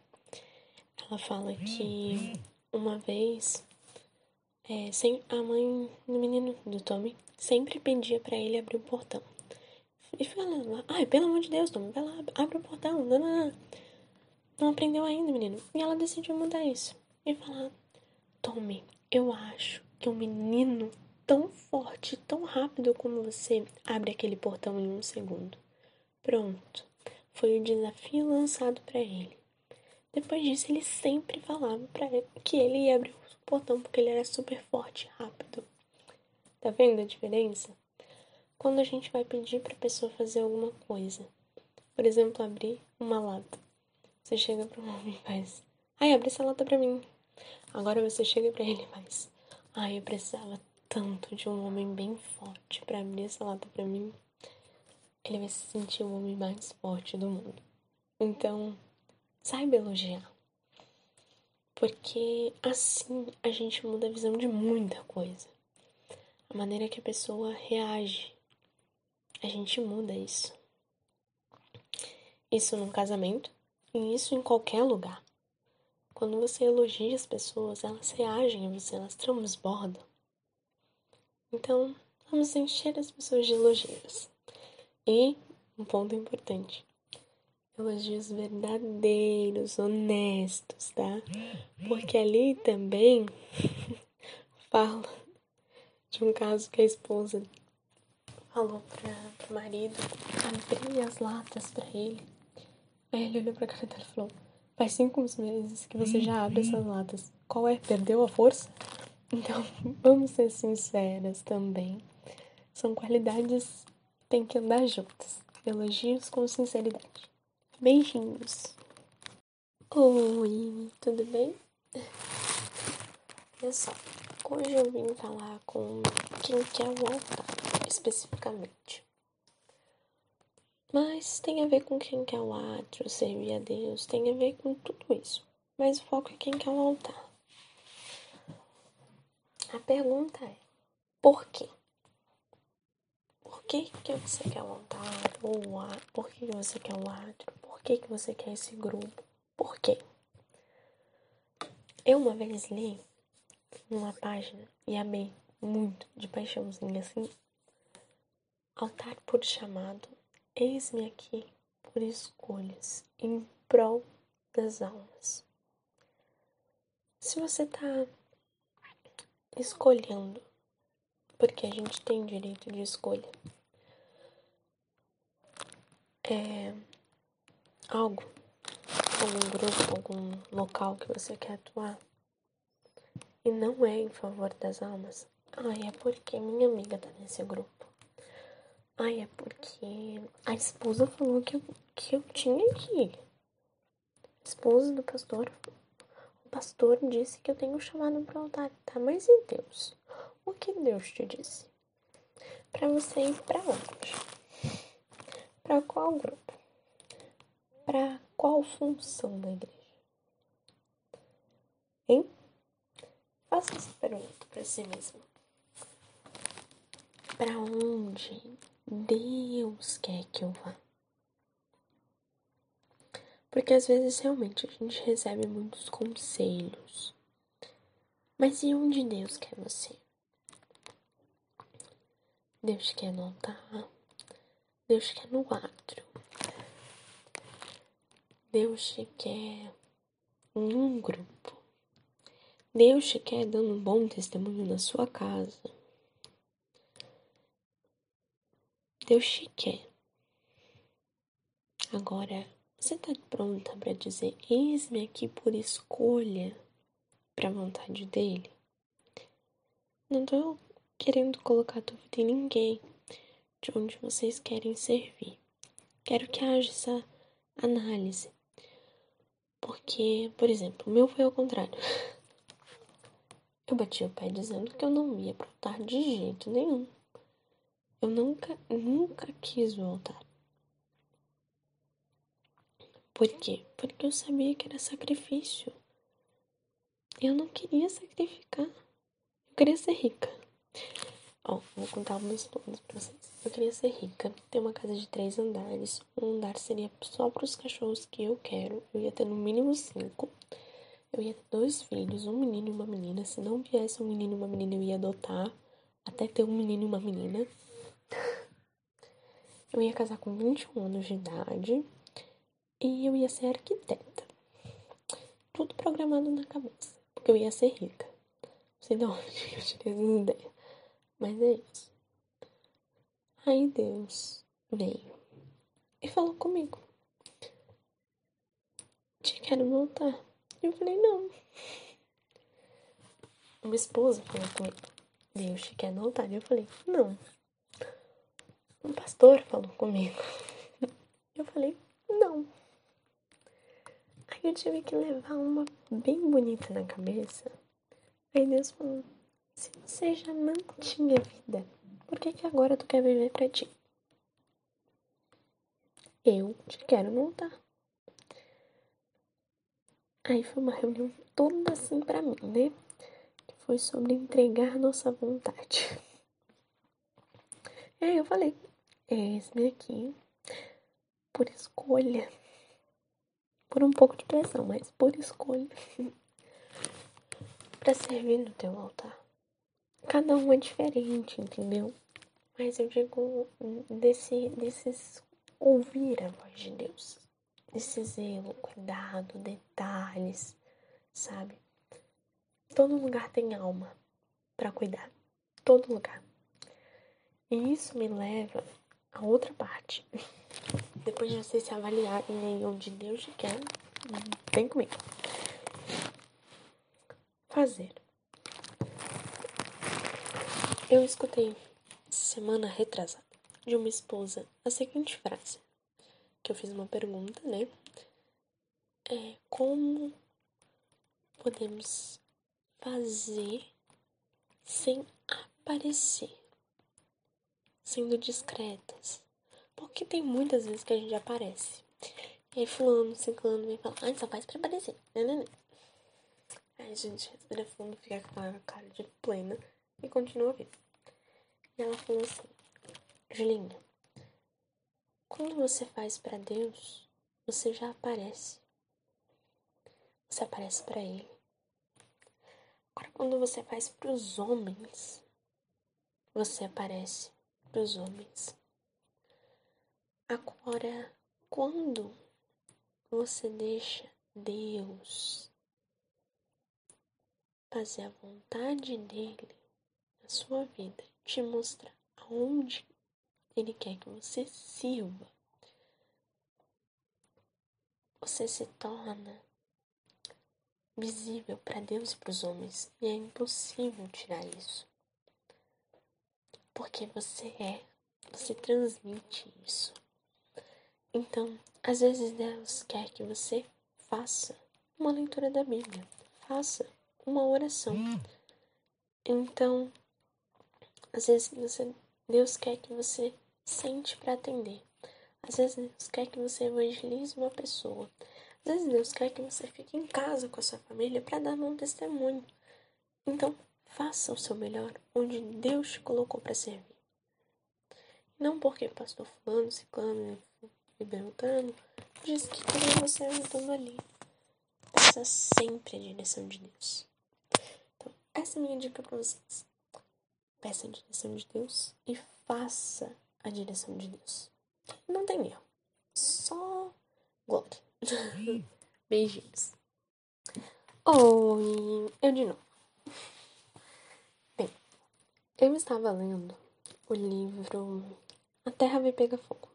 Ela fala que uma vez é, sem, a mãe do menino do Tommy sempre pedia para ele abrir o portão. E fala, ai, pelo amor de Deus, Tommy, vai lá, abre o portão. Não, não, não. não aprendeu ainda, menino. E ela decidiu mudar isso. E falar, Tommy, eu acho que um menino tão forte, tão rápido como você abre aquele portão em um segundo. Pronto. Foi o desafio lançado para ele. Depois disso, ele sempre falava para que ele ia abrir o portão porque ele era super forte, rápido. Tá vendo a diferença? Quando a gente vai pedir para a pessoa fazer alguma coisa, por exemplo, abrir uma lata, você chega para um homem e faz: "Ai, abre essa lata para mim". Agora você chega para ele e faz: "Ai, eu precisava tanto de um homem bem forte para abrir essa lata para mim". Ele vai se sentir o homem mais forte do mundo. Então, Saiba elogiar. Porque assim a gente muda a visão de muita coisa. A maneira que a pessoa reage. A gente muda isso. Isso num casamento e isso em qualquer lugar. Quando você elogia as pessoas, elas reagem a você, elas transbordam. Então, vamos encher as pessoas de elogios. E um ponto importante: elogios verdadeiros, honestos, tá? Porque ali também fala de um caso que a esposa falou para o marido abrir as latas para ele. Aí ele olhou pra cara dela e falou: Faz cinco meses que você já abre essas latas. Qual é? Perdeu a força? Então, vamos ser sinceras também. São qualidades que tem que andar juntas. Elogios com sinceridade. Beijinhos. Oi, tudo bem? Olha só, hoje eu vim falar com quem quer voltar, especificamente. Mas tem a ver com quem quer o átrio, servir a Deus, tem a ver com tudo isso. Mas o foco é quem quer o altar. A pergunta é, por quê? Que, que você quer o altar? Ou por que, você quer o átrio? Por que, que você quer esse grupo? Por quê? Eu uma vez li numa página e amei muito de paixãozinha assim. Altar por chamado, eis-me aqui por escolhas, em prol das almas. Se você tá escolhendo, porque a gente tem direito de escolha, é algo, algum grupo, algum local que você quer atuar, e não é em favor das almas, ai, é porque minha amiga tá nesse grupo. Ai, é porque a esposa falou que eu, que eu tinha que ir. A esposa do pastor pastor disse que eu tenho chamado para o altar, tá? Mas e Deus? O que Deus te disse? Para você ir para onde? Para qual grupo? Para qual função da igreja? Hein? Faça essa pergunta para si mesmo. Para onde Deus quer que eu vá? Porque às vezes realmente a gente recebe muitos conselhos. Mas e onde Deus quer você? Deus quer no altar. Deus quer no átrio. Deus te quer em um grupo. Deus te quer dando um bom testemunho na sua casa. Deus te quer. Agora, você está pronta para dizer: Eis-me aqui por escolha para a vontade dele? Não estou querendo colocar dúvida em ninguém de onde vocês querem servir. Quero que haja essa análise. Porque, por exemplo, o meu foi ao contrário. Eu bati o pé dizendo que eu não ia pro altar de jeito nenhum. Eu nunca, nunca quis voltar. Por quê? Porque eu sabia que era sacrifício. Eu não queria sacrificar. Eu queria ser rica. Ó, vou contar meus planos pra vocês. Eu queria ser rica, ter uma casa de três andares. Um andar seria só para os cachorros que eu quero. Eu ia ter no mínimo cinco. Eu ia ter dois filhos, um menino e uma menina. Se não viesse um menino e uma menina, eu ia adotar. Até ter um menino e uma menina. Eu ia casar com 21 anos de idade e eu ia ser arquiteta. Tudo programado na cabeça, porque eu ia ser rica. Não sei de onde eu tirei essa ideia, mas é isso. Aí Deus veio e falou comigo. Te quero voltar. Eu falei, não. Uma esposa falou comigo. Deus te quer voltar. Eu falei, não. Um pastor falou comigo. Eu falei, não. Aí eu tive que levar uma bem bonita na cabeça. Aí Deus falou: se você já não tinha vida, por que, que agora tu quer viver pra ti? Eu te quero voltar. Aí foi uma reunião toda assim pra mim, né? Que foi sobre entregar nossa vontade. Aí eu falei, esse aqui, por escolha por um pouco de pressão, mas por escolha, para servir no teu altar. Cada um é diferente, entendeu? Mas eu digo desse, desses ouvir a voz de Deus, desse zelo, cuidado, detalhes, sabe? Todo lugar tem alma para cuidar, todo lugar. E isso me leva a outra parte. Depois de vocês se avaliarem aí onde Deus quer, vem comigo. Fazer. Eu escutei semana retrasada de uma esposa a seguinte frase, que eu fiz uma pergunta, né? É como podemos fazer sem aparecer, sendo discretas. Porque tem muitas vezes que a gente aparece. E aí fulano, ciclano vem falar, ah, só faz pra aparecer. Né, né, né. Aí gente respira fundo, fica com a cara de plena e continua vindo. E ela falou assim, Julinha, quando você faz para Deus, você já aparece. Você aparece para Ele. Agora, quando você faz para os homens, você aparece para os homens. Agora, quando você deixa Deus fazer a vontade dele sua vida, te mostrar aonde ele quer que você sirva, você se torna visível para Deus e para os homens, e é impossível tirar isso. Porque você é, você transmite isso. Então, às vezes Deus quer que você faça uma leitura da Bíblia, faça uma oração. Então, às vezes você, Deus quer que você sente para atender. Às vezes Deus quer que você evangelize uma pessoa. Às vezes Deus quer que você fique em casa com a sua família para dar um testemunho. Então, faça o seu melhor onde Deus te colocou para servir. Não porque pastor fulano, ciclano e beltrano diz que queria você ajudando ali. Peça sempre a direção de Deus. Então, essa é a minha dica para vocês. Peça a direção de Deus e faça a direção de Deus. Não tem erro. Só glória. Beijinhos. Oi, eu de novo. Bem, eu estava lendo o livro A Terra Vai Pegar Fogo.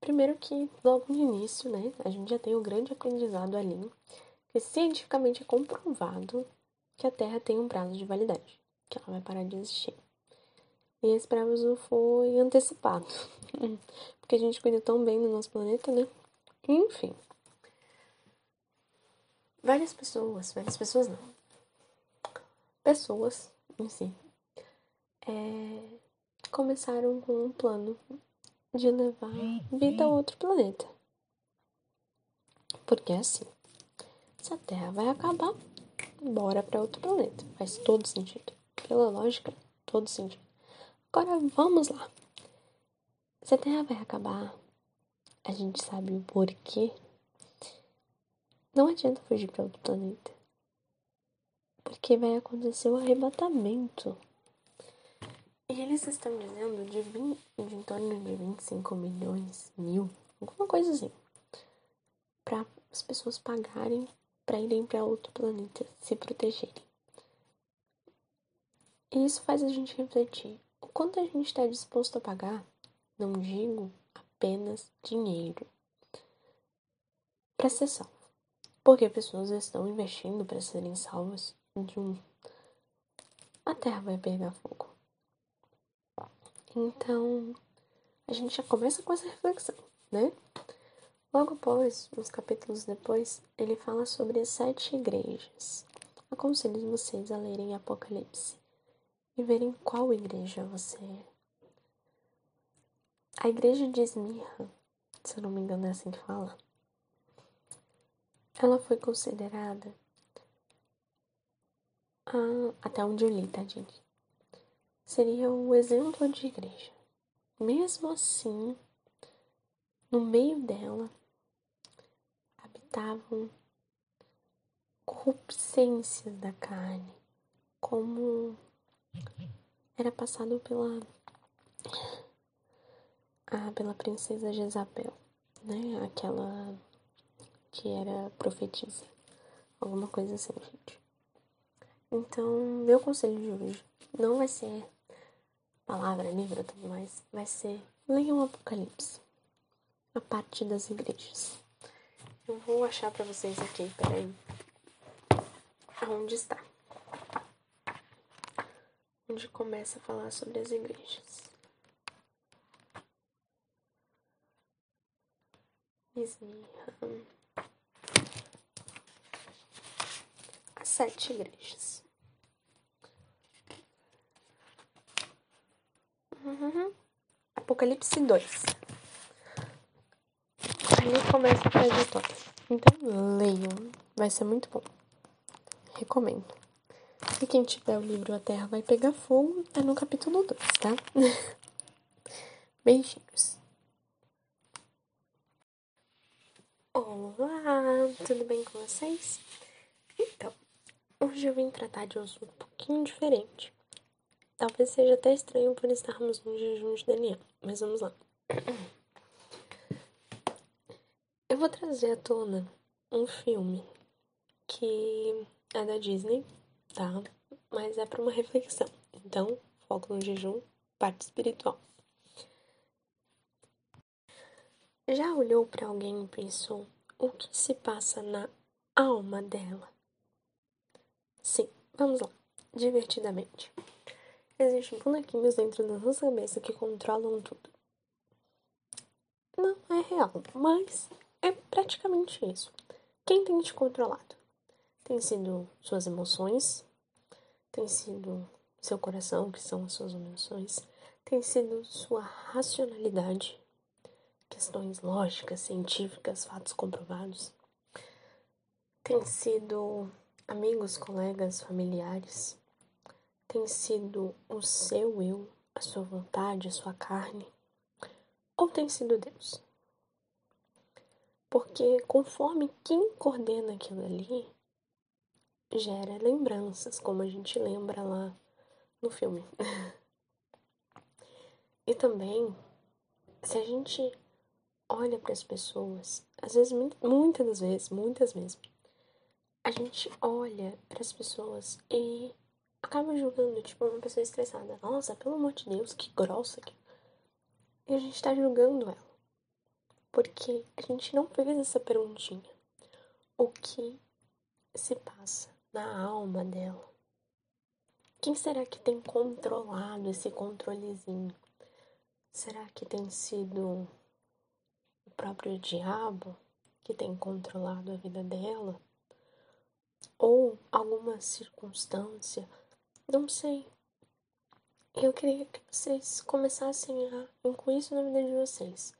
Primeiro que, logo no início, né, a gente já tem o grande aprendizado ali, que cientificamente é comprovado que a Terra tem um prazo de validade, que ela vai parar de existir. E esse prazo foi antecipado, porque a gente cuida tão bem do nosso planeta, né? Enfim, várias pessoas, várias pessoas não, pessoas em si, é, começaram com um plano de levar vida a outro planeta. Porque assim, se a Terra vai acabar, bora para outro planeta. Faz todo sentido. Pela lógica, todo sentido. Agora vamos lá. Se a Terra vai acabar, a gente sabe o porquê não adianta fugir para outro planeta. Porque vai acontecer o arrebatamento. E eles estão dizendo de, 20, de em torno de 25 milhões, mil, alguma coisa assim. Para as pessoas pagarem para irem para outro planeta, se protegerem. E isso faz a gente refletir. O quanto a gente está disposto a pagar, não digo apenas dinheiro, para ser salvo. Porque pessoas estão investindo para serem salvas de um. A Terra vai pegar fogo. Então, a gente já começa com essa reflexão, né? Logo após, uns capítulos depois, ele fala sobre as sete igrejas. Aconselho vocês a lerem Apocalipse e verem qual igreja você é. A igreja de Esmirra, se eu não me engano é assim que fala, ela foi considerada, ah, até onde eu li, tá, gente? Seria um exemplo de igreja. Mesmo assim, no meio dela habitavam corrupçências da carne, como era passado pela ah, pela princesa Jezabel, né? Aquela que era profetisa. Alguma coisa assim, gente. Então, meu conselho de hoje não vai ser palavra, livro, tudo mais, vai ser Leiam o Apocalipse, a parte das igrejas. Eu vou achar para vocês aqui, peraí. Aonde está? Onde começa a falar sobre as igrejas. Esmirra. As sete igrejas. Uhum. Apocalipse 2. Ali começa a trajetória. Então leiam, vai ser muito bom. Recomendo. E quem tiver o livro A Terra Vai Pegar Fogo, é no capítulo 2, tá? Beijinhos. Olá, tudo bem com vocês? Então, hoje eu vim tratar de um assunto um pouquinho diferente. Talvez seja até estranho por estarmos no jejum de Daniel, mas vamos lá. Eu vou trazer à tona um filme que é da Disney, tá? Mas é para uma reflexão. Então, foco no jejum, parte espiritual. Já olhou para alguém e pensou o que se passa na alma dela? Sim, vamos lá, divertidamente. Existem bonequinhos dentro da nossa cabeça que controlam tudo. Não é real, mas é praticamente isso. Quem tem te controlado? Tem sido suas emoções, tem sido seu coração, que são as suas emoções, tem sido sua racionalidade, questões lógicas, científicas, fatos comprovados, tem sido amigos, colegas, familiares, tem sido o seu eu, a sua vontade, a sua carne? Ou tem sido Deus? Porque conforme quem coordena aquilo ali, gera lembranças, como a gente lembra lá no filme. e também, se a gente olha para as pessoas, às vezes, muitas das vezes, muitas mesmo, a gente olha para as pessoas e acaba julgando, tipo, uma pessoa estressada. Nossa, pelo amor de Deus, que grossa que. E a gente tá julgando ela. Porque a gente não fez essa perguntinha. O que se passa na alma dela? Quem será que tem controlado esse controlezinho? Será que tem sido o próprio diabo que tem controlado a vida dela? Ou alguma circunstância não sei. Eu queria que vocês começassem a incluir isso na vida de vocês.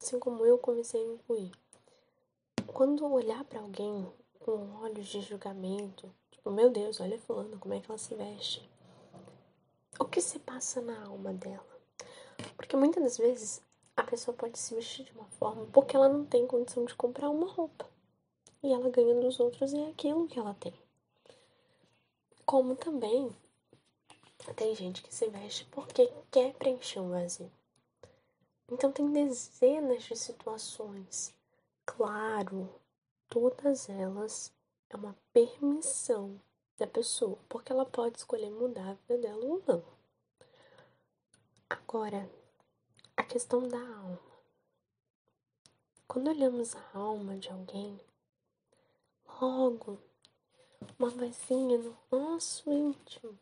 Assim como eu comecei a incluir. Quando olhar para alguém com olhos de julgamento, tipo, meu Deus, olha fulano, como é que ela se veste? O que se passa na alma dela? Porque muitas das vezes a pessoa pode se vestir de uma forma porque ela não tem condição de comprar uma roupa. E ela ganha dos outros e é aquilo que ela tem. Como também tem gente que se veste porque quer preencher um vazio. Então tem dezenas de situações. Claro, todas elas é uma permissão da pessoa, porque ela pode escolher mudar a vida dela ou não. Agora, a questão da alma. Quando olhamos a alma de alguém, logo uma vozinha no nosso íntimo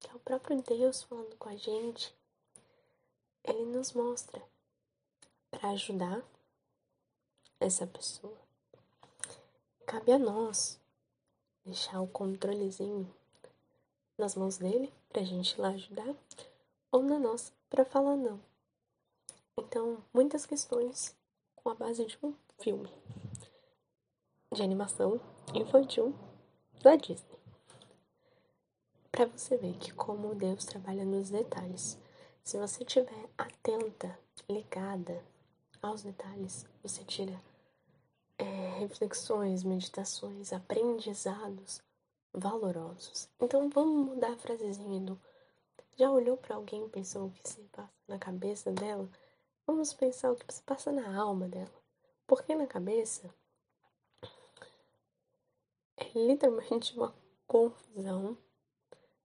que é o próprio Deus falando com a gente, ele nos mostra para ajudar essa pessoa. Cabe a nós deixar o controlezinho nas mãos dele para a gente lá ajudar ou na nossa para falar não. Então, muitas questões com a base de um filme de animação infantil da Disney para você ver que como Deus trabalha nos detalhes. Se você estiver atenta, ligada aos detalhes, você tira é, reflexões, meditações, aprendizados valorosos. Então vamos mudar a frasezinha do já olhou para alguém e pensou o que se passa na cabeça dela? Vamos pensar o que se passa na alma dela. Porque na cabeça é literalmente uma confusão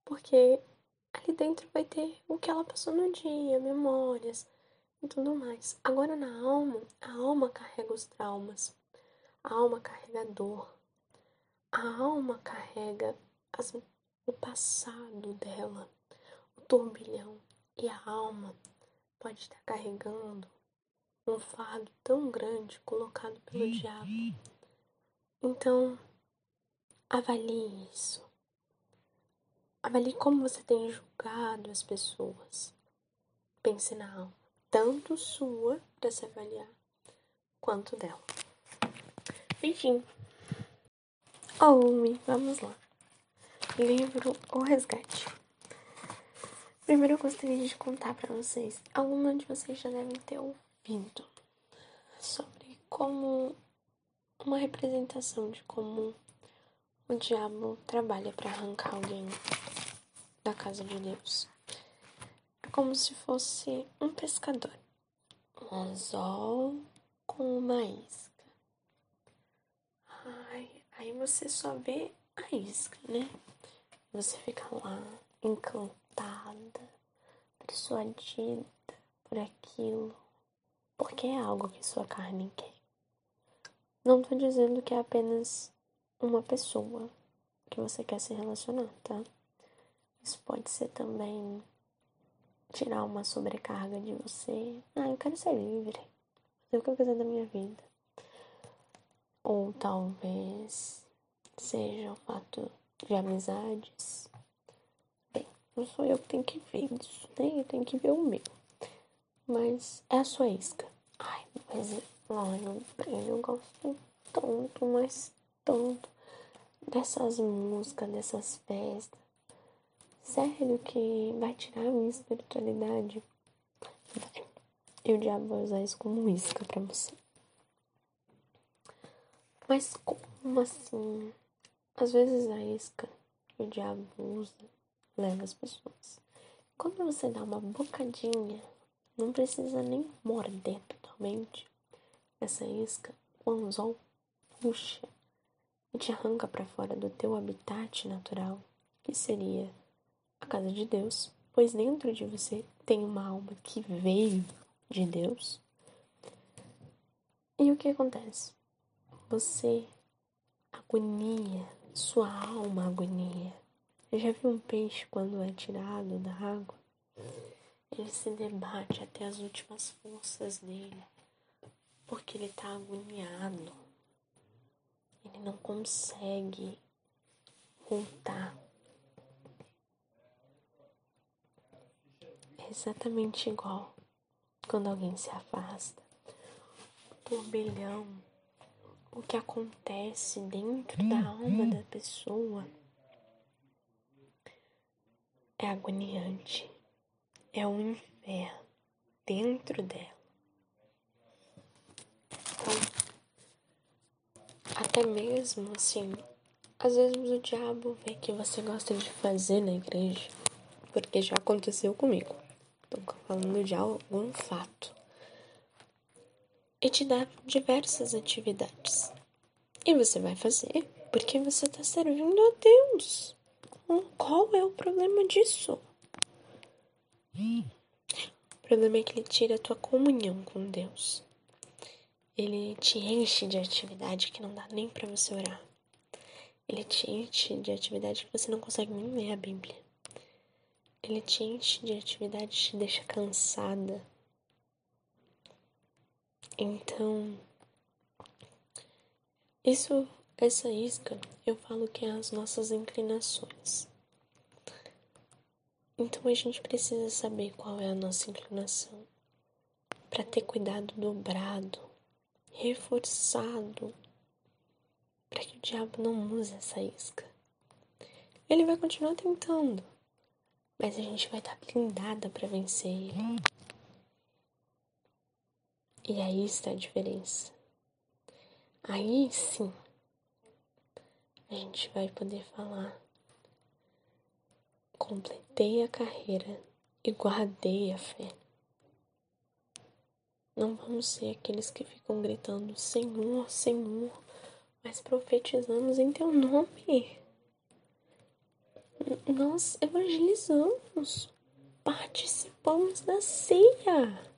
porque ali dentro vai ter o que ela passou no dia, memórias e tudo mais. Agora na alma, a alma carrega os traumas, a alma carrega a dor, a alma carrega as, o passado dela, o turbilhão, e a alma pode estar carregando um fardo tão grande colocado pelo diabo. Então, avalie isso. Avalie como você tem julgado as pessoas. Pense na alma, tanto sua para se avaliar, quanto dela. Enfim. Olume, vamos lá. Livro O Resgate. Primeiro eu gostaria de contar para vocês. Alguns de vocês já devem ter ouvido sobre como uma representação de como o diabo trabalha para arrancar alguém da casa de Deus. É como se fosse um pescador, um anzol com uma isca. Aí você só vê a isca, né? Você fica lá encantada, persuadida por aquilo, porque é algo que sua carne quer. Não tô dizendo que é apenas uma pessoa que você quer se relacionar, tá? Isso pode ser também tirar uma sobrecarga de você. Ah, eu quero ser livre. Fazer o que eu quiser da minha vida. Ou talvez seja o fato de amizades. Bem, não sou eu que tenho que ver isso, né? Eu tenho que ver o meu. Mas é a sua isca. Ai, mas bem, eu gosto tanto, mas tanto dessas músicas, dessas festas. Sério que vai tirar a minha espiritualidade? Vai. E o diabo vai usar isso como isca pra você. Mas como assim? Às vezes a isca que o diabo usa leva as pessoas. Quando você dá uma bocadinha, não precisa nem morder totalmente essa isca, o anzol puxa e te arranca para fora do teu habitat natural, que seria a casa de Deus, pois dentro de você tem uma alma que veio de Deus. E o que acontece? Você agonia, sua alma agonia. Eu já vi um peixe quando é tirado da água? Ele se debate até as últimas forças dele porque ele está agoniado. Ele não consegue voltar. É exatamente igual quando alguém se afasta. O turbilhão, o que acontece dentro da alma da pessoa é agoniante. É um inferno dentro dela. Até mesmo assim, às vezes o diabo vê que você gosta de fazer na igreja, porque já aconteceu comigo. Estou falando de algum fato. E te dá diversas atividades. E você vai fazer porque você está servindo a Deus. Qual é o problema disso? O problema é que ele tira a tua comunhão com Deus. Ele te enche de atividade que não dá nem para você orar. Ele te enche de atividade que você não consegue nem ler a Bíblia. Ele te enche de atividade que te deixa cansada. Então, isso, essa isca, eu falo que é as nossas inclinações. Então a gente precisa saber qual é a nossa inclinação para ter cuidado dobrado reforçado para que o diabo não use essa isca. Ele vai continuar tentando, mas a gente vai estar blindada para vencer ele. E aí está a diferença. Aí sim, a gente vai poder falar: completei a carreira e guardei a fé. Não vamos ser aqueles que ficam gritando Senhor, Senhor, mas profetizamos em teu nome. nós evangelizamos, participamos da ceia.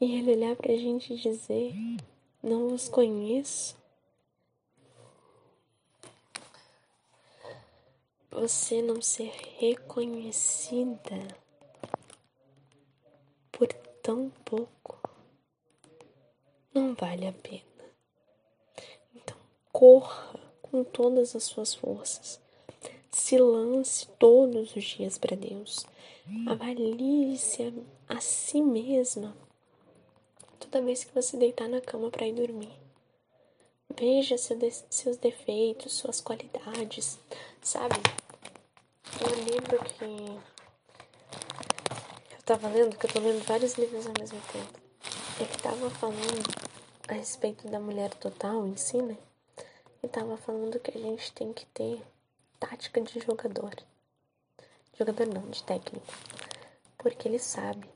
E ele olhar pra gente e dizer: Não os conheço. Você não ser reconhecida por tão pouco não vale a pena. Então, corra com todas as suas forças. Se lance todos os dias para Deus. Avalie-se a, a si mesma toda vez que você deitar na cama para ir dormir. Veja seu de seus defeitos, suas qualidades, sabe? Eu lembro que eu tava lendo, que eu tô lendo vários livros ao mesmo tempo. Que tava falando a respeito da mulher total em si, né? E tava falando que a gente tem que ter tática de jogador. Jogador não, de técnico. Porque ele sabe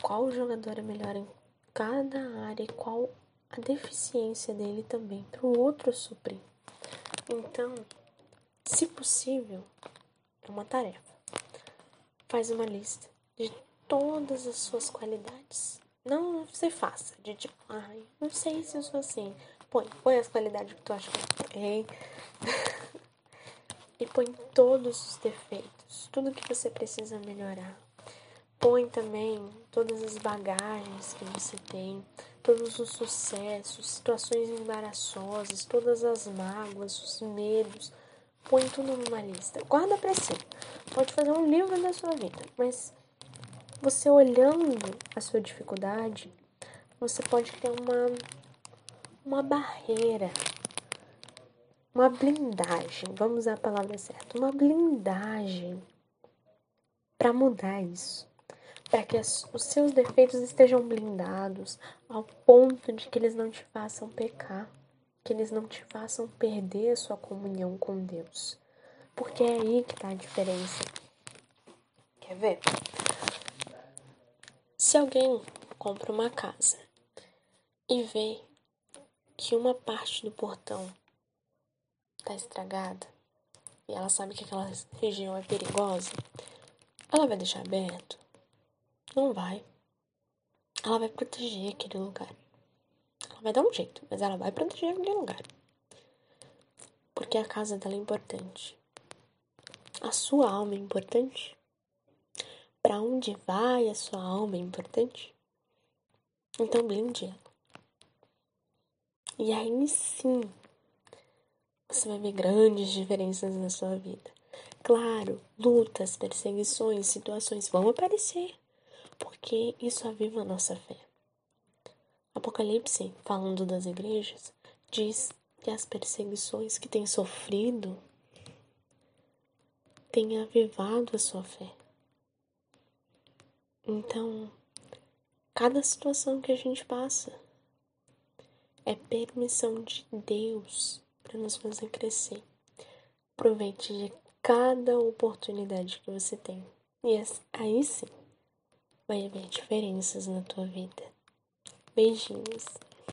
qual jogador é melhor em cada área e qual a deficiência dele também, para o outro suprir. Então, se possível, é uma tarefa. Faz uma lista de todas as suas qualidades. Não você faça, de tipo, ai, não sei se eu sou assim. Põe, põe as qualidades que tu acha que eu e põe todos os defeitos, tudo que você precisa melhorar expõe também todas as bagagens que você tem, todos os sucessos, situações embaraçosas, todas as mágoas, os medos. Põe tudo numa lista. Guarda para si. Pode fazer um livro da sua vida, mas você olhando a sua dificuldade, você pode ter uma uma barreira, uma blindagem, vamos usar a palavra certa, uma blindagem para mudar isso para que as, os seus defeitos estejam blindados ao ponto de que eles não te façam pecar, que eles não te façam perder a sua comunhão com Deus. Porque é aí que está a diferença. Quer ver? Se alguém compra uma casa e vê que uma parte do portão está estragada e ela sabe que aquela região é perigosa, ela vai deixar aberto? Não vai. Ela vai proteger aquele lugar. Ela vai dar um jeito, mas ela vai proteger aquele lugar. Porque a casa dela é importante. A sua alma é importante. Para onde vai a sua alma é importante. Então blinde ela. E aí sim, você vai ver grandes diferenças na sua vida. Claro, lutas, perseguições, situações vão aparecer porque isso aviva a nossa fé. Apocalipse, falando das igrejas, diz que as perseguições que tem sofrido têm avivado a sua fé. Então, cada situação que a gente passa é permissão de Deus para nos fazer crescer. Aproveite de cada oportunidade que você tem. E aí sim vai haver diferenças na tua vida. Beijinhos.